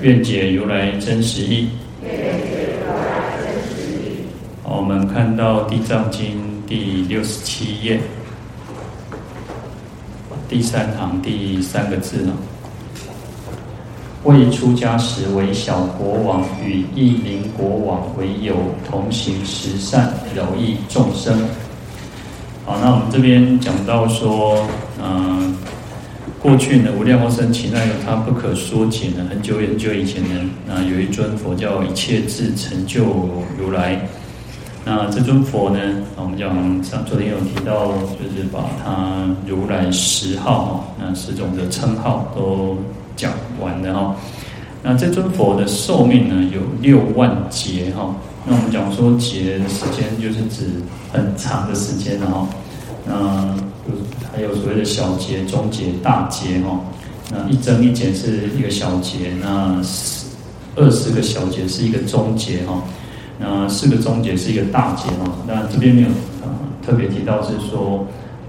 愿解如来真实义。好，我们看到《地藏经》第六十七页，第三行第三个字呢。未出家时为小国王，与一名国王为友，同行十善，饶益众生。好，那我们这边讲到说，嗯、过去呢，无量光生起那个他不可说解呢。很久很久以前呢，那有一尊佛叫一切智成就如来。那这尊佛呢，我们讲上昨天有提到，就是把他如来十号哈，那十种的称号都讲完了哈。那这尊佛的寿命呢，有六万劫哈。那我们讲说劫的时间，就是指很长的时间了哈。那还有所谓的小节、中劫、大节哈。那一增一减是一个小节，那二十个小节是一个中劫哈。那四个中劫是一个大节哈。那这边没有啊特别提到是说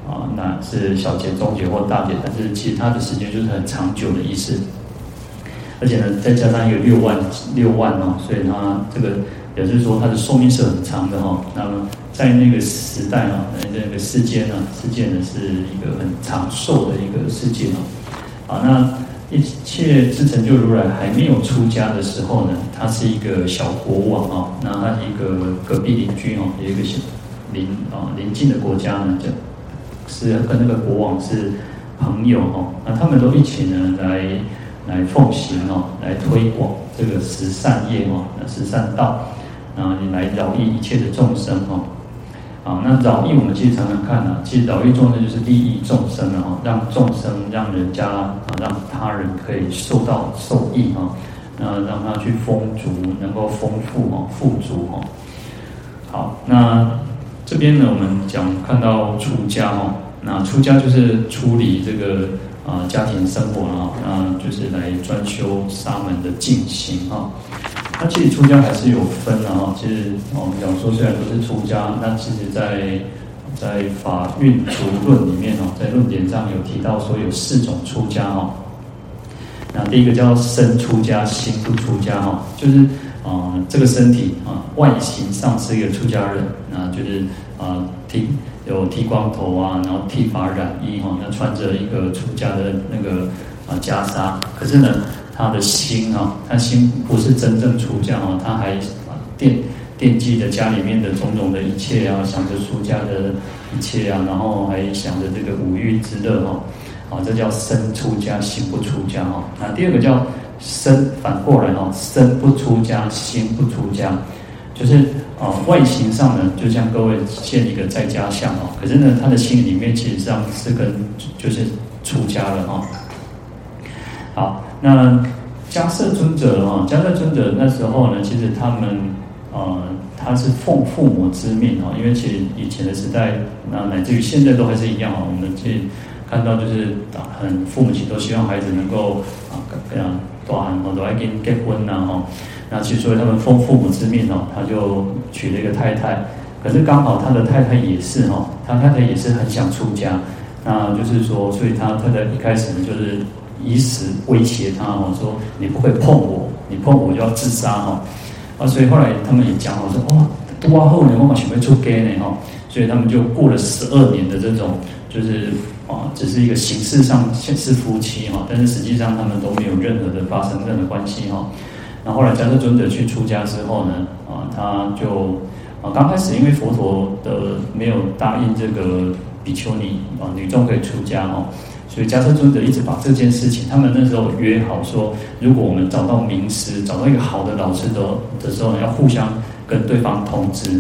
啊，那是小节、中劫或大节，但是其他的时间就是很长久的意思。而且呢，再加上一个六万六万哦，所以它这个也就是说它的寿命是很长的哈。那么。在那个时代啊，在那个世间呢，世界呢是一个很长寿的一个世界哦。啊，那一切自成就如来还没有出家的时候呢，他是一个小国王啊。那他一个隔壁邻居哦，有一个小邻啊邻近的国家呢，就是跟那个国王是朋友哦。那他们都一起呢来来奉行哦，来推广这个十善业哦，那十善道啊，你来饶益一切的众生哦。啊，那饶益我们其实常常看啊，其实饶益众生就是利益众生啊，让众生让人家啊，让他人可以受到受益啊，那让他去丰足，能够丰富哈，富足哈。好，那这边呢，我们讲看到出家哈，那出家就是出离这个啊家庭生活啊，那就是来专修沙门的静行哈。那其实出家还是有分的哈。其实我们讲说，虽然都是出家，那其实在在法蕴足论里面哦，在论点上有提到说有四种出家哈。那第一个叫身出家，心不出家哈，就是啊这个身体啊外形上是一个出家人，那就是啊剃有剃光头啊，然后剃发染衣哈，那穿着一个出家的那个啊袈裟，可是呢。他的心啊，他心不是真正出家哦，他还惦惦记着家里面的种种的一切啊，想着出家的一切啊，然后还想着这个五欲之乐哈，啊，这叫身出家，心不出家哦。那第二个叫身反过来哈，身不出家，心不出家，就是啊，外形上呢，就像各位现一个在家相哦，可是呢，他的心里面其实上是跟就是出家了哈。好。那迦叶尊者啊，迦叶尊者那时候呢，其实他们呃，他是奉父母之命哦，因为其实以前的时代，那乃至于现在都还是一样哦。我们去看到就是很父母亲都希望孩子能够啊，非常多很多都爱跟结婚呐哈。那其实所以他们奉父母之命哦，他就娶了一个太太，可是刚好他的太太也是哈，他太太也是很想出家，那就是说，所以他太太一开始呢就是。以死威胁他哦，说你不可以碰我，你碰我就要自杀哈。啊，所以后来他们也讲我说，哇，多后年我们准备出家呢哈。所以他们就过了十二年的这种，就是啊，只是一个形式上是夫妻哈，但是实际上他们都没有任何的发生任何关系哈。那后来迦叶尊者去出家之后呢，啊，他就啊刚开始因为佛陀的没有答应这个比丘尼啊女众可以出家哈。所以迦叶尊者一直把这件事情，他们那时候约好说，如果我们找到名师，找到一个好的老师的的时候，要互相跟对方通知。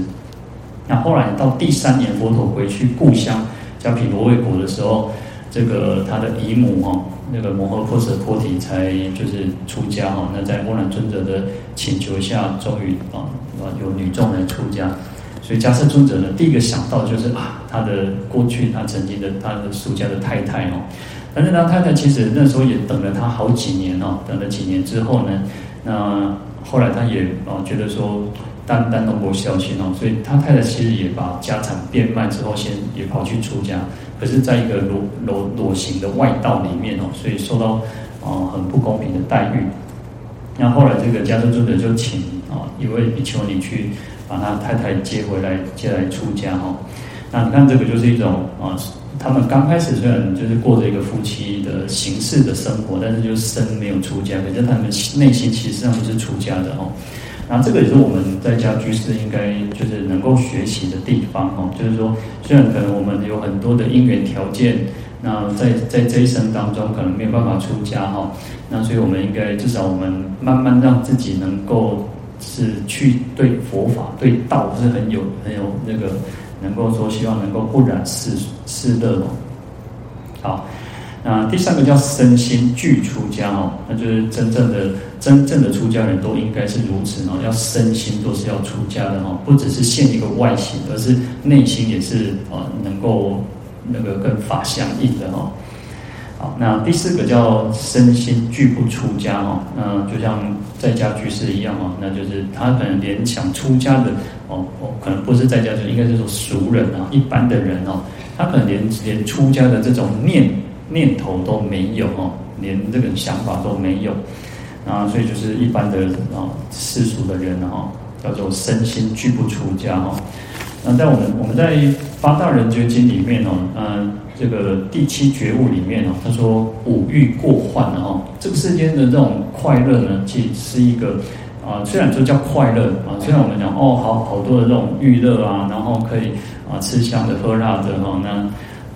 那后来到第三年，佛陀回去故乡叫毗罗卫国的时候，这个他的姨母哈，那个摩诃婆舍波提才就是出家哈。那在阿难尊者的请求下，终于啊啊有女众来出家。所以迦叶尊者呢，第一个想到就是啊，他的过去他曾经的他的出家的太太哦，但是他太太其实那时候也等了他好几年哦，等了几年之后呢，那后来他也啊觉得说。单单都不孝心哦，所以他太太其实也把家产变卖之后，先也跑去出家，可是在一个裸裸裸形的外道里面哦，所以受到啊、很不公平的待遇。那后来这个迦叶尊者就请啊一位比丘尼去把他太太接回来，接来出家哈。那你看这个就是一种啊，他们刚开始虽然就是过着一个夫妻的形式的生活，但是就是身没有出家，可是他们内心其实上都是出家的哦。那这个也是我们在家居士应该就是能够学习的地方哦，就是说，虽然可能我们有很多的因缘条件，那在在这一生当中可能没有办法出家哈，那所以我们应该至少我们慢慢让自己能够是去对佛法对道是很有很有那个能够说希望能够不染世世乐哦，好。那第三个叫身心俱出家哦，那就是真正的真正的出家人都应该是如此哦，要身心都是要出家的哦，不只是现一个外形，而是内心也是呃能够那个跟法相应的哦。好，那第四个叫身心俱不出家哦，那就像在家居士一样哦，那就是他可能连想出家的哦哦，可能不是在家就应该是说俗人啊，一般的人哦，他可能连连出家的这种念。念头都没有哦，连这个想法都没有，啊，所以就是一般的啊世俗的人哦，叫做身心俱不出家哦。那在我们我们在八大人觉经里面哦，嗯，这个第七觉悟里面哦，他说五欲过患哈，这个世间的这种快乐呢，其实是一个啊，虽然说叫快乐啊，虽然我们讲哦，好好多的这种欲乐啊，然后可以啊吃香的喝辣的哈，那。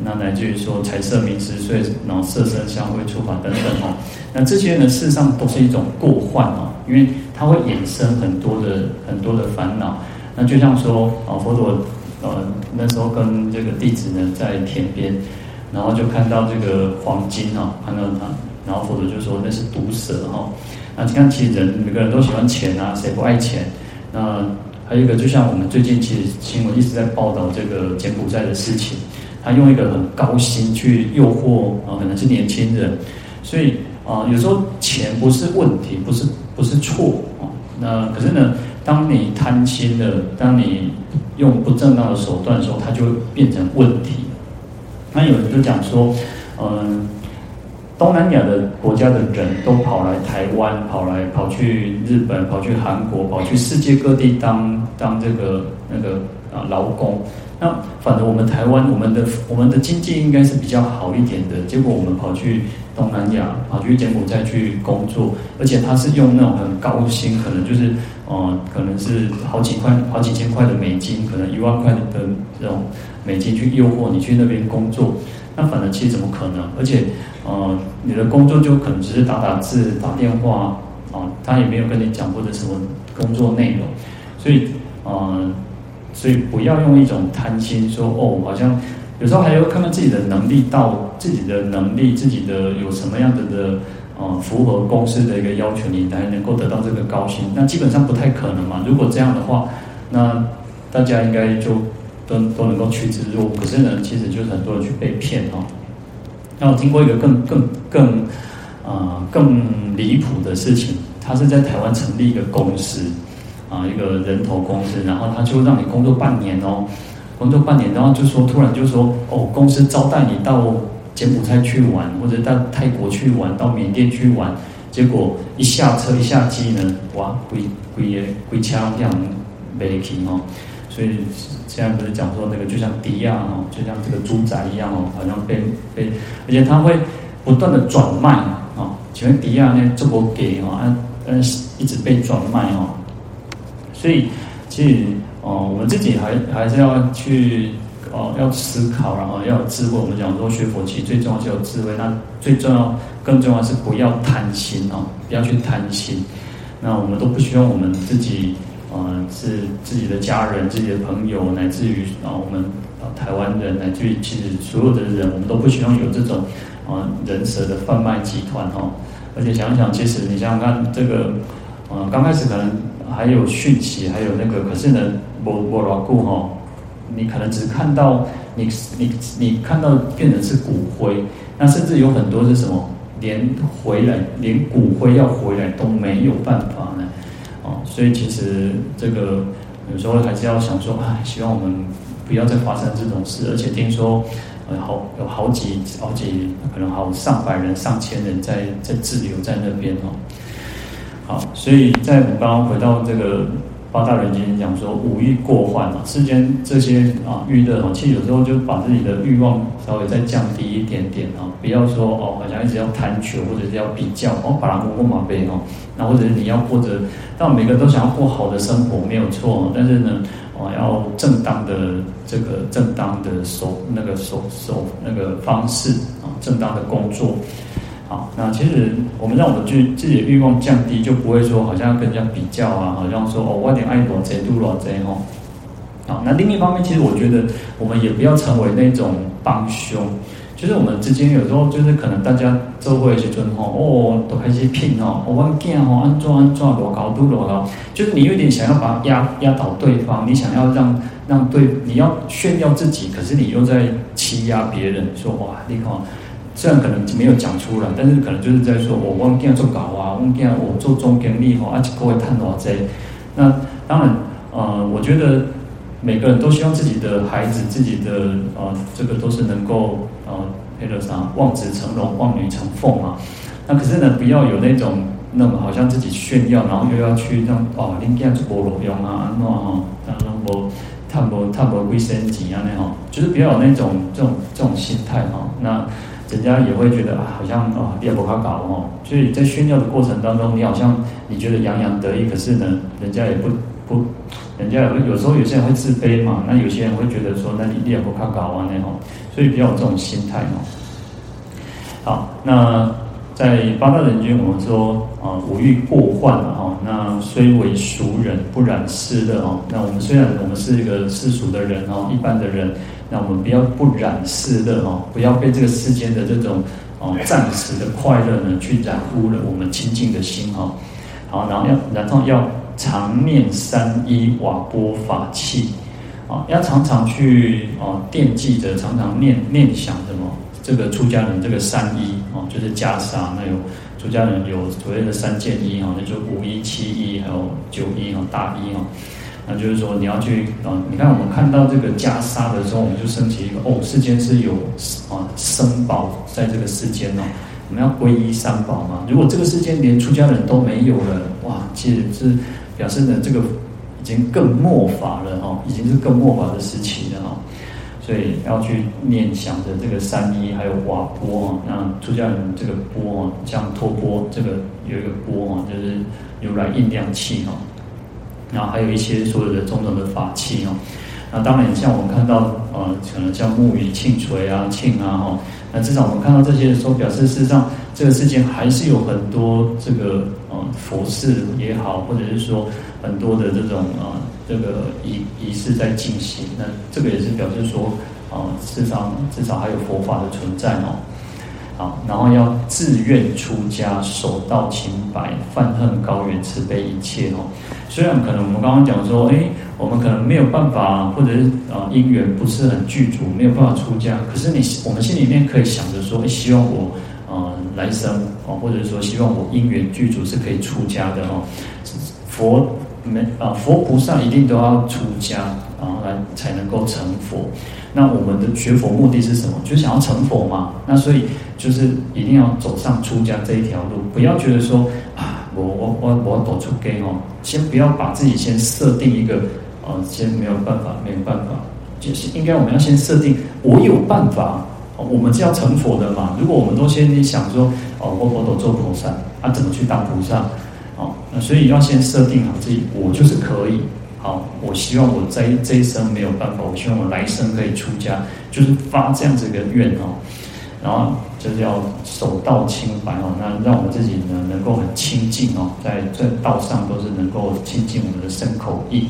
那乃至于说财色名食睡，然后色身香味触法等等哦，那这些呢，事实上都是一种过患哦，因为它会衍生很多的很多的烦恼。那就像说啊，佛陀呃那时候跟这个弟子呢在田边，然后就看到这个黄金啊，看到它，然后佛陀就说那是毒蛇哈。那你看，其实人每个人都喜欢钱啊，谁不爱钱？那还有一个，就像我们最近其实新闻一直在报道这个柬埔寨的事情。他用一个很高薪去诱惑啊，可能是年轻人，所以啊，有时候钱不是问题，不是不是错啊。那可是呢，当你贪心的，当你用不正当的手段的时候，它就会变成问题。那有人就讲说，嗯，东南亚的国家的人都跑来台湾，跑来跑去日本，跑去韩国，跑去世界各地当当这个那个啊劳工。那反正我们台湾，我们的我们的经济应该是比较好一点的，结果我们跑去东南亚，跑去柬埔寨去工作，而且他是用那种很高薪，可能就是呃，可能是好几块、好几千块的美金，可能一万块的这种美金去诱惑你去那边工作。那反正其实怎么可能？而且呃，你的工作就可能只是打打字、打电话啊、他也没有跟你讲过的什么工作内容，所以呃。所以不要用一种贪心说哦，好像有时候还要看看自己的能力到自己的能力，自己的有什么样子的呃符合公司的一个要求，你才能够得到这个高薪。那基本上不太可能嘛。如果这样的话，那大家应该就都都能够趋之若鹜。可是呢，其实就是很多人去被骗哦。那我听过一个更更更啊、呃、更离谱的事情，他是在台湾成立一个公司。啊，一个人头公司，然后他就让你工作半年哦，工作半年，然后就说突然就说哦，公司招待你到柬埔寨去玩，或者到泰国去玩，到缅甸去玩，结果一下车一下机呢，哇，归归归枪这样没停哦，所以现在不是讲说那个就像迪亚哦，就像这个猪仔一样哦，好像被被，而且他会不断的转卖哦，请问迪亚呢这么给哦，嗯嗯，一直被转卖哦。所以，其实，哦，我们自己还还是要去，哦，要思考，然后要有智慧。我们讲说学佛，其实最重要是有智慧。那最重要，更重要是不要贪心哦，不要去贪心。那我们都不希望我们自己，呃，是自己的家人、自己的朋友，乃至于啊，我们啊台湾人乃至于其实所有的人，我们都不希望有这种啊人蛇的贩卖集团哈。而且想想，其实你想想看，这个呃刚开始可能还有讯息，还有那个，可是呢，我我老顾哈，你可能只看到你你你看到变成是骨灰，那甚至有很多是什么，连回来连骨灰要回来都没有办法呢。哦，所以其实这个有时候还是要想说，啊，希望我们不要再发生这种事。而且听说，呃，好有好几好几可能好上百人、上千人在在滞留在那边哦。好，所以在我们刚刚回到这个。八大人间讲说五欲过患啊，世间这些啊欲乐啊，其实有时候就把自己的欲望稍微再降低一点点啊，不要说哦，好像一直要贪求或者是要比较哦，把它摸摸马背哦，那或者是你要过着，但每个人都想要过好的生活没有错，但是呢，哦要正当的这个正当的手那个手手那个方式啊，正当的工作。好，那其实我们让我们去自己的欲望降低，就不会说好像要跟人家比较啊，好像说哦，我点爱多贼多罗贼哦。好，那另一方面，其实我觉得我们也不要成为那种帮凶，就是我们之间有时候就是可能大家都会去尊吼哦，都开始拼哦，我们见哦，安装安装多高多多高，就是你有点想要把压压倒对方，你想要让让对你要炫耀自己，可是你又在欺压别人，说哇，你看。虽然可能没有讲出来，但是可能就是在说，我我今做搞啊，我今我做中间力吼，啊，各位探讨这。那当然，呃，我觉得每个人都希望自己的孩子、自己的呃，这个都是能够呃，那个啥，望子成龙、望女成凤嘛。那可是呢，不要有那种那么好像自己炫耀，然后又要去让哦，恁囝做无路用啊，安怎吼，然后无探无探无卫生钱啊那吼，就是不要有那种这种这种心态哈。那人家也会觉得啊，好像啊，你也不好搞哦。所以在炫耀的过程当中，你好像你觉得洋洋得意，可是呢，人家也不不，人家也会有时候有些人会自卑嘛。那有些人会觉得说，那你也不好搞啊那种。所以比较有这种心态哦。好，那在八大人经，我们说啊，五欲过患了哈。那虽为俗人，不染世乐哦。那我们虽然我们是一个世俗的人哦，一般的人。那我们不要不染世乐哦，不要被这个世间的这种哦暂时的快乐呢，去染污了我们清净的心哈。好，然后要然后要常念三衣瓦钵法器啊，要常常去哦惦记着，常常念念想什么这个出家人这个三衣哦，就是袈裟，那有出家人有所谓的三件衣哈，那就五衣、七衣还有九衣哈，大衣哈。那就是说，你要去啊！你看，我们看到这个袈裟的时候，我们就升起一个哦，世间是有啊生宝在这个世间哦，我们要皈依三宝嘛。如果这个世间连出家人都没有了，哇，其实是表示呢，这个已经更末法了哦，已经是更末法的时期了哦。所以要去念想着这个三衣，还有瓦钵啊，那出家人这个钵啊，像托钵，这个有一个钵啊，就是如来印量器哈。然后还有一些所有的种种的法器哦，那当然像我们看到呃，可能像木鱼、磬锤啊、磬啊哈，那至少我们看到这些的时候，表示事实上这个世间还是有很多这个呃佛事也好，或者是说很多的这种、呃、这个仪仪式在进行，那这个也是表示说啊，事实上至少还有佛法的存在哦。好，然后要自愿出家，守道清白，泛恨高远，慈悲一切哦。虽然可能我们刚刚讲说，哎，我们可能没有办法，或者是啊因缘不是很具足，没有办法出家。可是你我们心里面可以想着说，哎，希望我啊来生哦，或者说希望我因缘具足是可以出家的哦。佛没啊，佛菩萨一定都要出家啊，来才能够成佛。那我们的学佛目的是什么？就想要成佛嘛。那所以就是一定要走上出家这一条路，不要觉得说啊，我我我我要走出家哦，先不要把自己先设定一个，呃，先没有办法，没有办法，就是应该我们要先设定，我有办法，我们是要成佛的嘛。如果我们都先想说，哦，我我我做菩萨，啊，怎么去当菩萨？哦，那所以要先设定好自己，我就是可以。好，我希望我这一这一生没有办法，我希望我来生可以出家，就是发这样子一个愿哦，然后就是要守道清白哦，那让我们自己呢能够很清净哦，在这道上都是能够清净我们的身口意。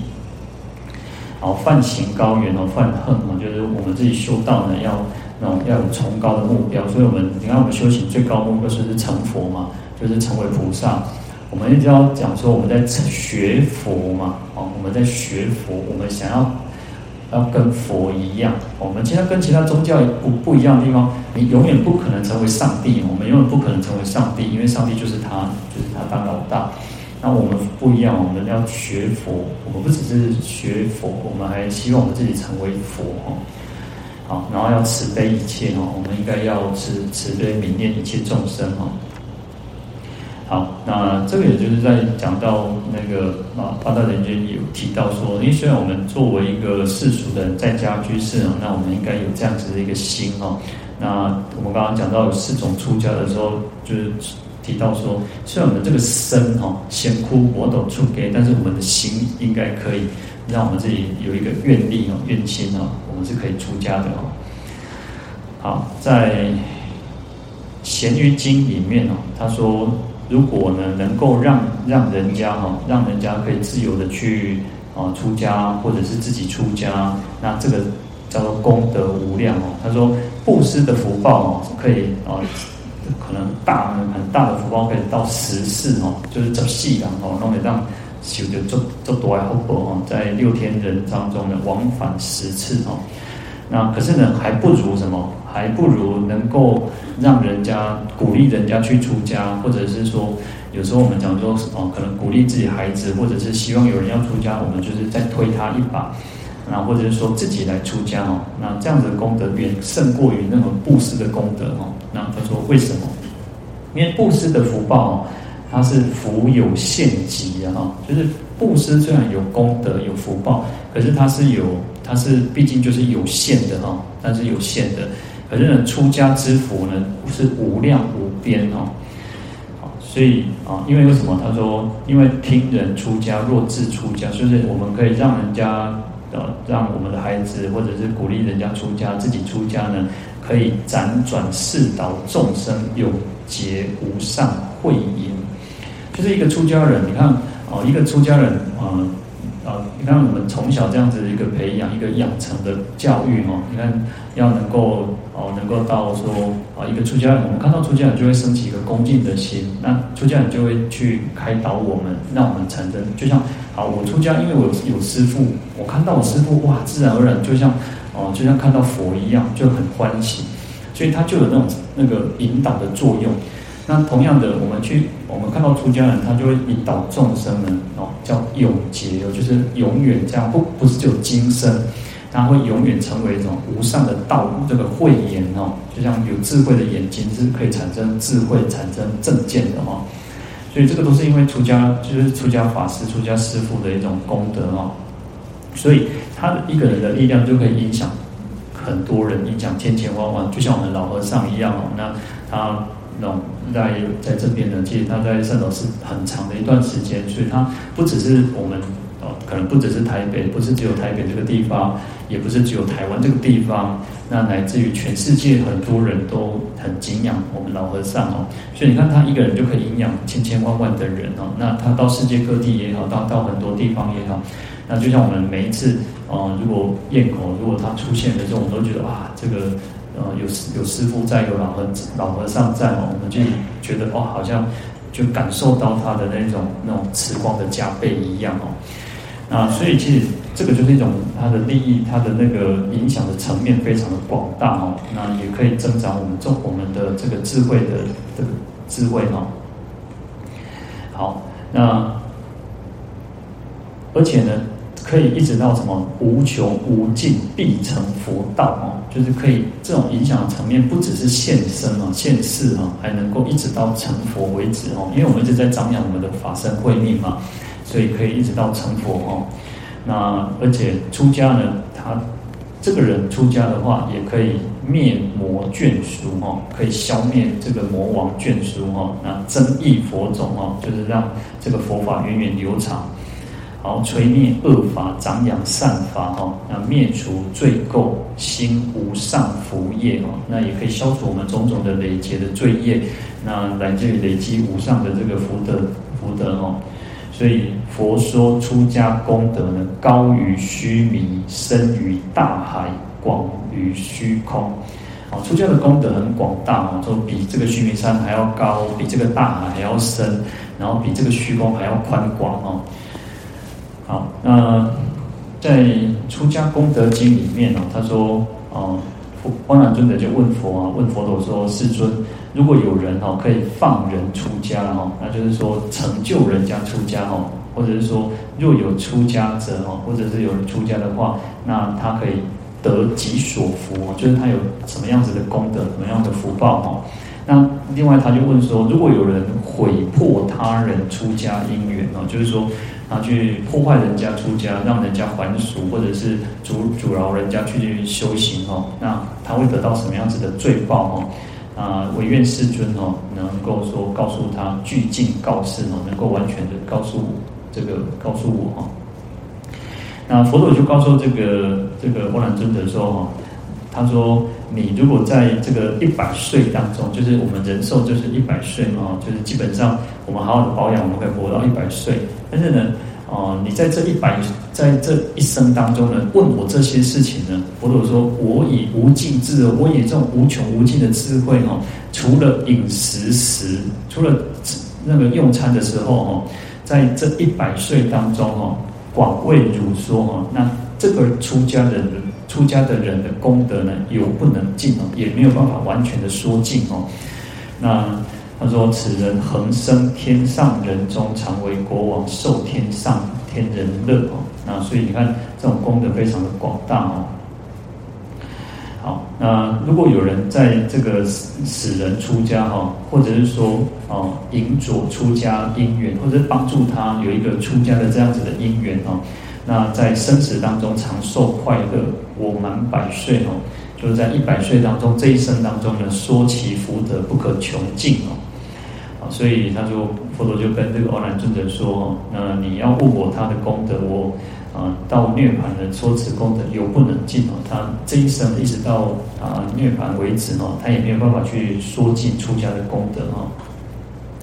好，泛行高远哦，泛恨哦，就是我们自己修道呢，要那种要有崇高的目标。所以我们你看，我们修行最高目标就是成佛嘛，就是成为菩萨。我们一直要讲说，我们在学佛嘛，哦，我们在学佛，我们想要要跟佛一样。我们其实跟其他宗教不不一样的地方，你永远不可能成为上帝，我们永远不可能成为上帝，因为上帝就是他，就是他当老大。那我们不一样，我们要学佛，我们不只是学佛，我们还希望我们自己成为佛哈。好，然后要慈悲一切哈，我们应该要慈慈悲悯念一切众生哈。好，那这个也就是在讲到那个啊八大人间有提到说，因为虽然我们作为一个世俗的在家居士啊，那我们应该有这样子的一个心哦。那我们刚刚讲到有四种出家的时候，就是。提到说，虽然我们这个身哦，先哭我都出给，但是我们的心应该可以让我们自己有一个愿力哦，愿心哦，我们是可以出家的哦。好，在《咸鱼经》里面哦，他说，如果呢能够让让人家哈，让人家可以自由的去啊出家，或者是自己出家，那这个叫做功德无量哦。他说，布施的福报哦，可以啊。可能大很大的福报可以到十世哦，就是十世人哦，弄得让修的做做多还好薄哦，在六天人当中呢往返十次哦。那可是呢还不如什么？还不如能够让人家鼓励人家去出家，或者是说有时候我们讲说哦，可能鼓励自己孩子，或者是希望有人要出家，我们就是再推他一把。那或者是说自己来出家哦，那这样的功德远胜过于那种布施的功德哦。那他说为什么？因为布施的福报哦，它是福有限极的哈。就是布施虽然有功德有福报，可是它是有，它是毕竟就是有限的哈。但是有限的，可是呢，出家之福呢是无量无边哦。好，所以啊，因为为什么？他说，因为听人出家若自出家，就是我们可以让人家呃。让我们的孩子，或者是鼓励人家出家，自己出家呢，可以辗转世道众生，有结无上慧眼。就是一个出家人，你看哦，一个出家人啊啊，你看我们从小这样子一个培养，一个养成的教育哦，你看要能够哦，能够到说啊，一个出家人，我们看到出家人就会升起一个恭敬的心，那出家人就会去开导我们，让我们产生，就像。好，我出家，因为我有师父，我看到我师父，哇，自然而然就像哦，就像看到佛一样，就很欢喜，所以他就有那种那个引导的作用。那同样的，我们去我们看到出家人，他就会引导众生们哦，叫永劫哦，就是永远这样，不不是只有今生，他会永远成为一种无上的道路，这个慧眼哦，就像有智慧的眼睛是可以产生智慧、产生正见的哦。所以这个都是因为出家，就是出家法师、出家师父的一种功德哦。所以他的一个人的力量就可以影响很多人，影响千千万万，就像我们老和尚一样哦。那他那在在这边呢，其实他在汕头是很长的一段时间，所以他不只是我们。可能不只是台北，不是只有台北这个地方，也不是只有台湾这个地方，那乃至于全世界很多人都很敬仰我们老和尚哦。所以你看他一个人就可以影响千千万万的人哦。那他到世界各地也好，到到很多地方也好，那就像我们每一次哦，如果咽口，如果他出现的时候，我们都觉得哇，这个呃有有师傅在，有老和老和尚在哦，我们就觉得哇，好像就感受到他的那种那种慈光的加倍一样哦。啊，所以其实这个就是一种它的利益，它的那个影响的层面非常的广大哦。那也可以增长我们中我们的这个智慧的这个智慧哈。好，那而且呢，可以一直到什么无穷无尽必成佛道哦，就是可以这种影响层面不只是现身啊、现世啊，还能够一直到成佛为止哦。因为我们一直在张扬我们的法身慧命嘛。所以可以一直到成佛哦，那而且出家呢，他这个人出家的话，也可以灭魔眷属哦，可以消灭这个魔王眷属哦，那增益佛种哦，就是让这个佛法源远流长，好摧灭恶法，长养善法哈，那灭除罪垢，兴无上福业哦，那也可以消除我们种种的累劫的罪业，那来自于累积无上的这个福德福德哦。所以佛说出家功德呢，高于须弥，深于大海，广于虚空。啊，出家的功德很广大啊，说比这个须弥山还要高，比这个大海还要深，然后比这个虚空还要宽广哦。好，那在《出家功德经》里面呢，他说，哦，阿难尊者就问佛啊，问佛陀说：“世尊，如果有人哦可以放人出家哦，那就是说成就人家出家哦，或者是说若有出家者哦，或者是有人出家的话，那他可以得己所福，就是他有什么样子的功德，什么样的福报哦。那另外他就问说，如果有人毁破他人出家因缘哦，就是说。他去破坏人家出家，让人家还俗，或者是阻阻挠人家去修行哦，那他会得到什么样子的罪报哦？啊，唯愿世尊哦，能够说告诉他具尽告示哦，能够完全的告诉我这个告诉我哦。那佛陀就告诉这个这个波兰尊者说哦，他说你如果在这个一百岁当中，就是我们人寿就是一百岁嘛，就是基本上我们好好的保养，我们可以活到一百岁。但是呢，哦，你在这一百，在这一生当中呢，问我这些事情呢，佛陀说，我以无尽智，我以这种无穷无尽的智慧哈，除了饮食时，除了那个用餐的时候哈，在这一百岁当中哈，广为汝说哈，那这个出家的人，出家的人的功德呢，有不能尽哦，也没有办法完全的说尽哦，那。他说：“此人恒生天上人中，常为国王，受天上天人乐哦。那所以你看，这种功德非常的广大哦。好，那如果有人在这个使人出家哈，或者是说哦引佐出家因缘，或者帮助他有一个出家的这样子的因缘哦，那在生死当中长寿快乐，我满百岁哦，就是在一百岁当中这一生当中呢，说其福德不可穷尽哦。”所以他就佛陀就跟这个阿难尊者说：“那你要问我他的功德，我啊到涅槃的说此功德有不能尽哦。他这一生一直到啊涅槃为止哦，他也没有办法去说尽出家的功德哈。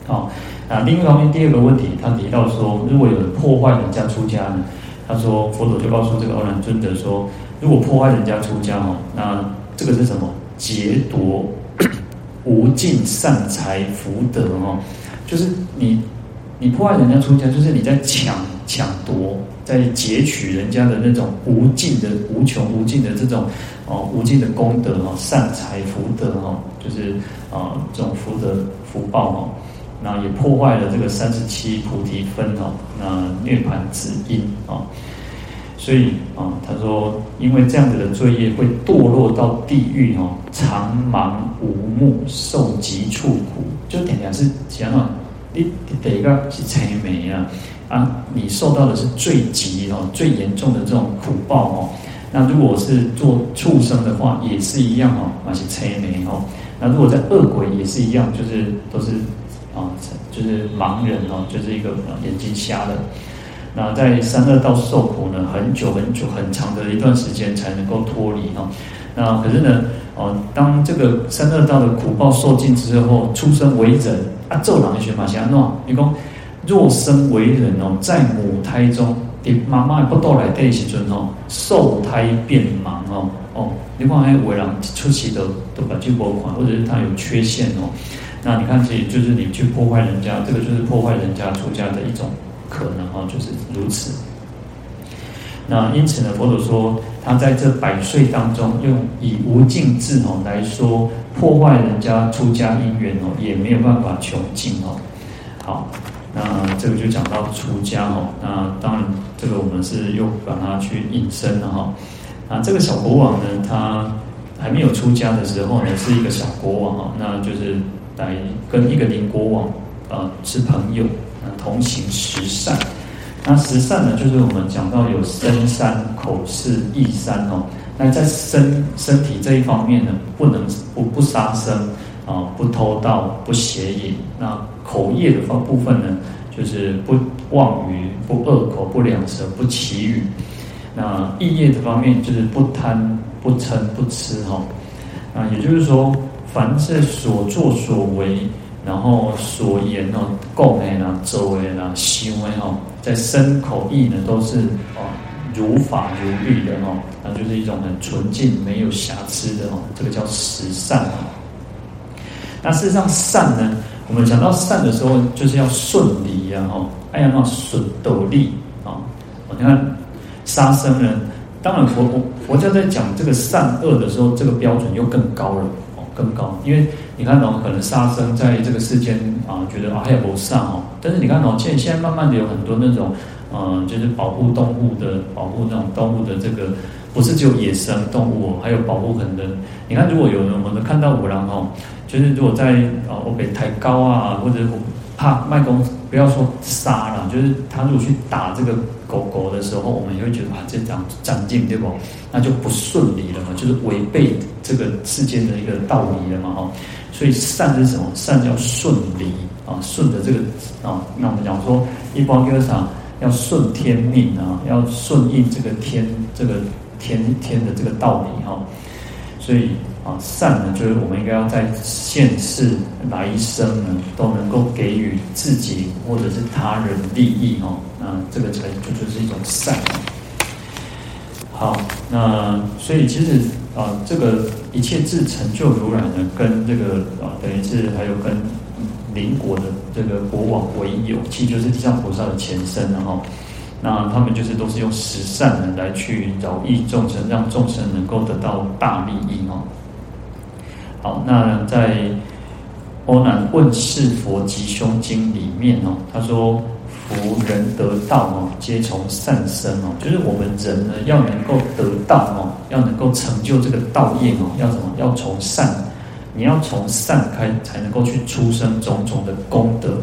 好，那另一方面第二个问题，他提到说，如果有人破坏人家出家呢？他说佛陀就告诉这个欧兰尊者说，如果破坏人家出家哦，那这个是什么？劫夺。”无尽善财福德哦，就是你你破坏人家出家，就是你在抢抢夺，在劫取人家的那种无尽的无穷无尽的这种哦无尽的功德哦，善财福德哦，就是啊这种福德福报哦，那也破坏了这个三十七菩提分哦，那涅槃之因哦。所以啊，他说，因为这样子的罪业会堕落到地狱哦，长盲无目，受极处苦。就点点是讲啊，你第一个是青梅啊，啊，你受到的是最极哦、最严重的这种苦报哦。那如果是做畜生的话，也是一样哦，那是青梅哦。那如果在恶鬼也是一样，就是都是啊，就是盲人哦，就是一个眼睛瞎的。那在三恶道受苦呢，很久很久很长的一段时间才能够脱离哦。那可是呢，哦，当这个三恶道的苦报受尽之后，出生为人啊，做人的学法是安怎？你讲若生为人哦，在母胎中，你妈妈不到来的时阵哦，受胎变盲哦哦，你看还有为人出奇的都把这波款，或者是他有缺陷哦。那你看，其实就是你去破坏人家，这个就是破坏人家出家的一种。可能哈，就是如此。那因此呢，佛陀说，他在这百岁当中，用以无尽智哦来说，破坏人家出家因缘哦，也没有办法穷尽哦。好，那这个就讲到出家哦。那当然，这个我们是又把它去引申了哈。那这个小国王呢，他还没有出家的时候呢，是一个小国王哈，那就是来跟一个邻国王啊是朋友。呃同行十善，那十善呢，就是我们讲到有身三、口四、意三哦。那在身身体这一方面呢，不能不不杀生啊，不偷盗，不邪淫。那口业的方部分呢，就是不妄语、不恶口、不两舌、不綺语。那意业的方面，就是不贪、不嗔、不痴哈。啊，也就是说，凡是所作所为。然后所言哦，讲的啦、做的啦、行为哦，在身口意呢都是哦如法如律的哦，那就是一种很纯净、没有瑕疵的哦，这个叫实善哦。那事实上善呢，我们讲到善的时候，就是要顺理呀哦，哎呀那顺斗利啊，我看杀生呢。当然佛，佛佛教在讲这个善恶的时候，这个标准又更高了，更高。因为你看哦，可能杀生在这个世间啊，觉得啊还有不善哦。但是你看哦，现现在慢慢的有很多那种，呃，就是保护动物的，保护那种动物的这个，不是只有野生动物，还有保护很多。你看，如果有人我们看到五郎哦，就是如果在啊，我被抬高啊，或者怕卖公，不要说杀了，就是他如果去打这个。狗狗的时候，我们也会觉得啊，这样长进对不？那就不顺利了嘛，就是违背这个世间的一个道理了嘛，哈。所以善是什么？善叫顺理啊，顺着这个啊。那我们讲说，一般就是啥，要顺天命啊，要顺应这个天这个天天的这个道理哈。所以啊，善呢，就是我们应该要在现世来生呢，都能够给予自己或者是他人利益哈。那这个才就就是一种善。好，那所以其实啊，这个一切自成就如来呢，跟这个啊，等于是还有跟邻国的这个国王为友，其实就是地藏菩萨的前身哈。那他们就是都是用十善呢来去饶益众生，让众生能够得到大利益哦。好，那在《阿难问世佛吉凶经》里面哦，他说：“福人得道哦，皆从善生哦，就是我们人呢要能够得道哦，要能够成就这个道业哦，要什么？要从善，你要从善开，才能够去出生种种的功德。”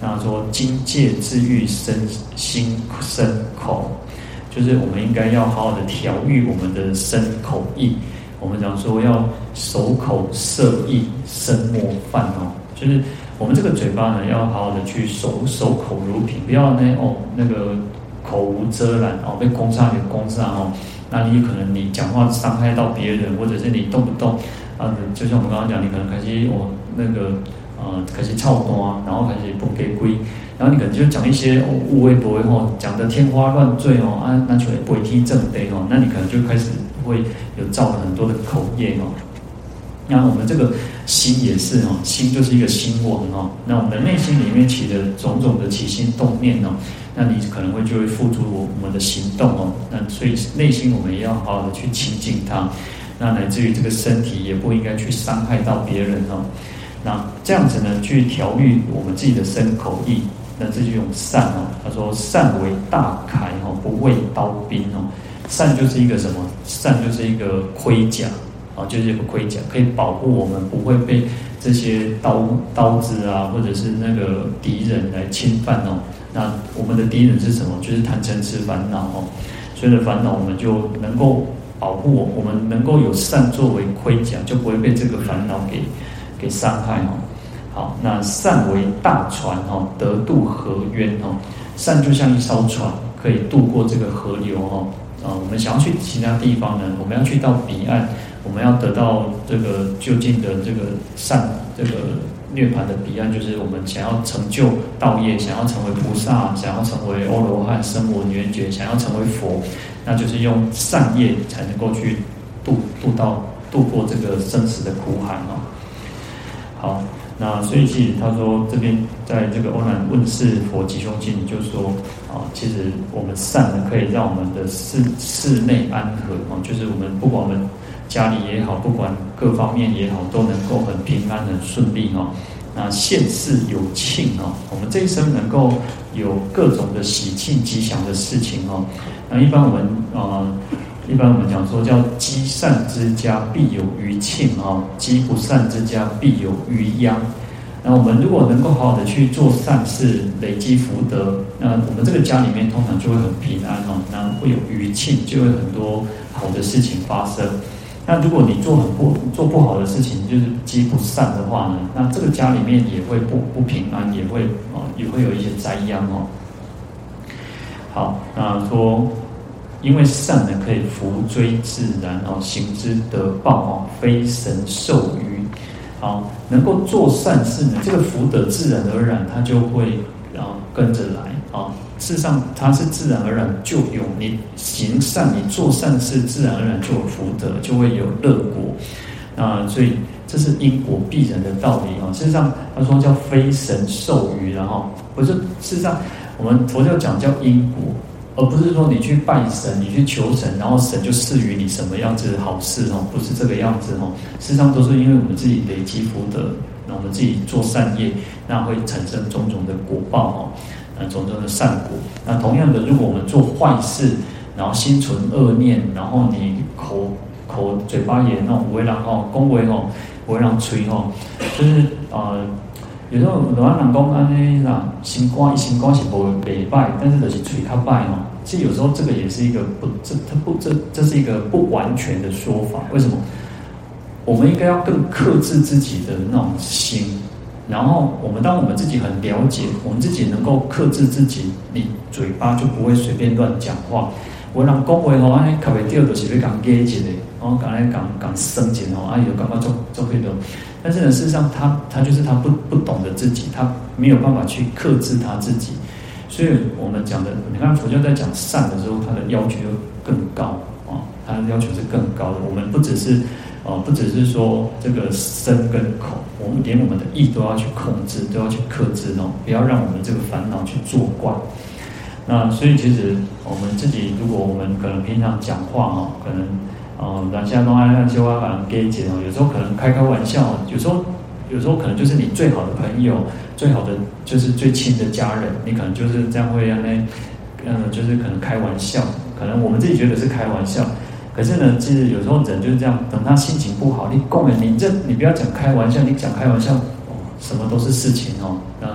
那说精戒自欲身心身口，就是我们应该要好好的调御我们的身口意。我们讲说要守口摄意身莫犯哦，就是我们这个嘴巴呢，要好好的去守守口如瓶，不要呢哦那个口无遮拦哦，被攻杀就攻杀哦。那你可能你讲话伤害到别人，或者是你动不动啊，就像我们刚刚讲，你可能开始哦那个。呃，开始操蛋，然后开始不给归，然后你可能就讲一些无微不微吼，讲的天花乱坠哦，啊，那就不会听正对哦，那你可能就开始会有造了很多的口业哦。那我们这个心也是哦，心就是一个心王哦，那我们的内心里面起的种种的起心动念哦，那你可能会就会付诸我我们的行动哦，那所以内心我们也要好好的去亲近它，那乃至于这个身体也不应该去伤害到别人哦。那这样子呢，去调御我们自己的身口意，那这就用善哦。他说：“善为大铠哦，不畏刀兵哦。善就是一个什么？善就是一个盔甲啊，就是一个盔甲，可以保护我们不会被这些刀刀子啊，或者是那个敌人来侵犯哦。那我们的敌人是什么？就是贪嗔痴烦恼哦。所以的烦恼，我们就能够保护我，我们能够有善作为盔甲，就不会被这个烦恼给。”给伤害哦，好，那善为大船哦，得渡河渊哦。善就像一艘船，可以渡过这个河流哦。啊，我们想要去其他地方呢，我们要去到彼岸，我们要得到这个究竟的这个善，这个涅槃的彼岸，就是我们想要成就道业，想要成为菩萨，想要成为阿罗汉、声闻缘觉，想要成为佛，那就是用善业才能够去渡渡到渡过这个生死的苦海哦。好，那所以其实他说这边在这个《欧难问事佛吉凶经》里就说啊，其实我们善呢，可以让我们的室室内安和啊，就是我们不管我们家里也好，不管各方面也好，都能够很平安、很顺利哈。那现世有庆哈，我们这一生能够有各种的喜庆吉祥的事情哈。那一般我们啊。一般我们讲说叫积善之家必有余庆啊，积不善之家必有余殃。那我们如果能够好好的去做善事，累积福德，那我们这个家里面通常就会很平安哦，那会有余庆，就会很多好的事情发生。那如果你做很不做不好的事情，就是积不善的话呢，那这个家里面也会不不平安，也会啊也会有一些灾殃哦。好，那说。因为善呢，可以扶追自然哦，行之得报哦，非神授予。好，能够做善事呢，这个福德自然而然它就会啊跟着来啊。事实上，它是自然而然就有你行善，你做善事，自然而然就有福德，就会有乐果。啊，所以这是因果必然的道理啊。事实上，他说叫非神授予，然后不是。事实上，我们佛教讲叫因果，而不是说你去拜神，你去求神，然后神就赐予你什么样子的好事哦，不是这个样子哦。事实上，都是因为我们自己累积福德，那我们自己做善业，那会产生种种的果报哦。种种的善果，那同样的，如果我们做坏事，然后心存恶念，然后你口口嘴巴也那种为人吼，恭维吼，为人吹吼，就是呃，有时候有人讲安尼啦，心肝心肝是不袂歹，但是就是嘴较歹吼。其实有时候这个也是一个不，这它不这这是一个不完全的说法。为什么？我们应该要更克制自己的那种心。然后我们当我们自己很了解，我们自己能够克制自己，你嘴巴就不会随便乱讲话。我让恭维吼，哎，特别第二个是不是讲给钱的？哦，赶来讲讲生钱哦，啊，有干嘛做做这种？但是呢，事实上他他就是他不不懂得自己，他没有办法去克制他自己。所以我们讲的，你看佛教在讲善的时候，他的要求就更高啊，他的要求是更高的。我们不只是。哦，不只是说这个身跟口，我们连我们的意都要去控制，都要去克制哦，不要让我们这个烦恼去作怪。那所以其实我们自己，如果我们可能平常讲话哦，可能呃，人家都爱爱说话，可能给解哦，有时候可能开开玩笑，有时候有时候可能就是你最好的朋友，最好的就是最亲的家人，你可能就是这样会让那，嗯，就是可能开玩笑，可能我们自己觉得是开玩笑。可是呢，其实有时候人就是这样，等他心情不好，你供人，你这你不要讲开玩笑，你讲开玩笑，哦，什么都是事情哦。那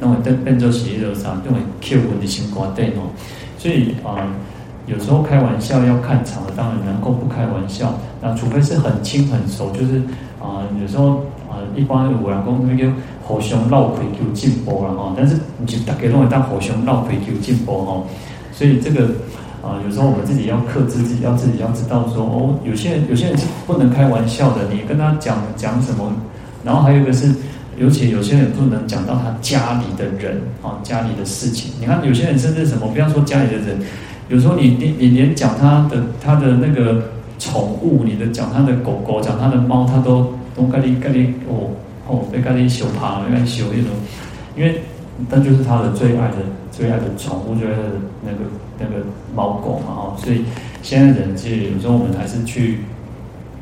那我变变做喜的啥，因为 Q 问的情况对哦。所以啊、有时候开玩笑要看场合，当然能够不开玩笑。那除非是很亲很熟，就是啊、有时候啊、呃，一般五郎公那个互相闹亏求进步了哈。但是你就大家都会当互相闹亏求进步哈。所以这个。啊，有时候我们自己要克制自己，要自己要知道说哦，有些人有些人是不能开玩笑的。你跟他讲讲什么，然后还有一个是，尤其有些人不能讲到他家里的人啊，家里的事情。你看有些人甚至什么，不要说家里的人，有时候你你你连讲他的他的那个宠物，你的讲他的狗狗，讲他的猫，他都都跟你跟你哦哦，被跟你羞怕，被跟你羞那种，因为那就是他的最爱的最爱的宠物，最爱的那个。那个猫狗嘛，哈，所以现在人其实有时候我们还是去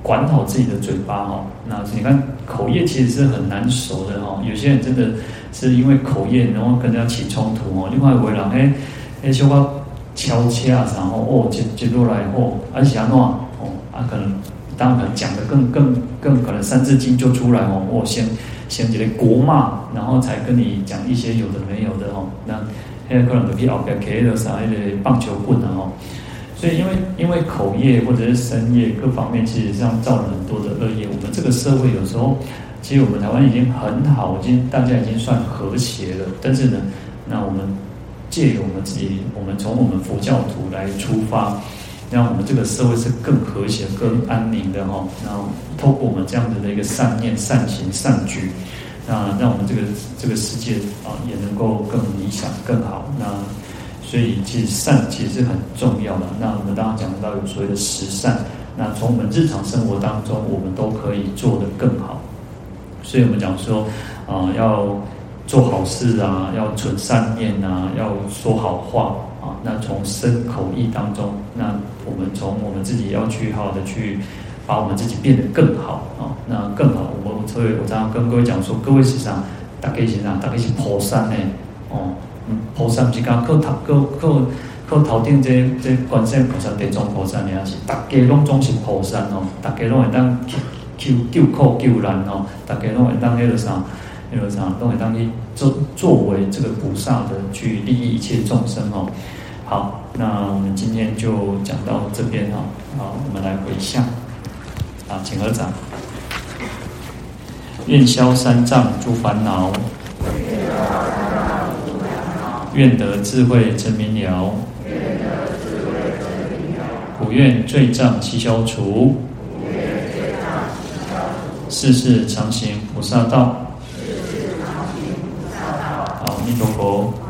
管好自己的嘴巴，哈。那你看口业其实是很难熟的，哈。有些人真的是因为口业，然后跟人家起冲突，哦。另外一位人，哎，哎，说话敲切啊，然后哦，接接过来哦，而且啊，哦，啊，可能当然可能讲的更更更可能三字经就出来哦，哦先先这个国骂，然后才跟你讲一些有的没有的，哦，那。现在可能有些后边开了啥一个棒球棍啊，吼，所以因为因为口业或者是身业各方面，其实上造了很多的恶业。我们这个社会有时候，其实我们台湾已经很好，已经大家已经算和谐了。但是呢，那我们借由我们自己，我们从我们佛教徒来出发，让我们这个社会是更和谐、更安宁的哈。然后透过我们这样子的一个善念、善行、善举。那让我们这个这个世界啊，也能够更理想、更好。那所以其实善其实是很重要的。那我们刚刚讲到有所谓的十善，那从我们日常生活当中，我们都可以做得更好。所以我们讲说啊，要做好事啊，要存善念啊，要说好话啊。那从身口意当中，那我们从我们自己要去好好的去。把我们自己变得更好啊，那更好。我所以我常常跟各位讲说，各位是啥？大家是啥？大家是菩萨呢？哦，嗯，菩萨不是讲靠头靠靠靠头顶这这观世菩萨、地藏菩萨呢？是大家拢总是菩萨哦，大家拢会当救救苦救难哦，大家拢会当那个啥，那个啥，拢会当去作作为这个菩萨的去利益一切众生哦。好，那我们今天就讲到这边哈。好，我们来回向。啊，请合掌。愿消三障诸烦恼，愿得智慧真明了，普愿罪障悉消除，世世常行菩萨道。中国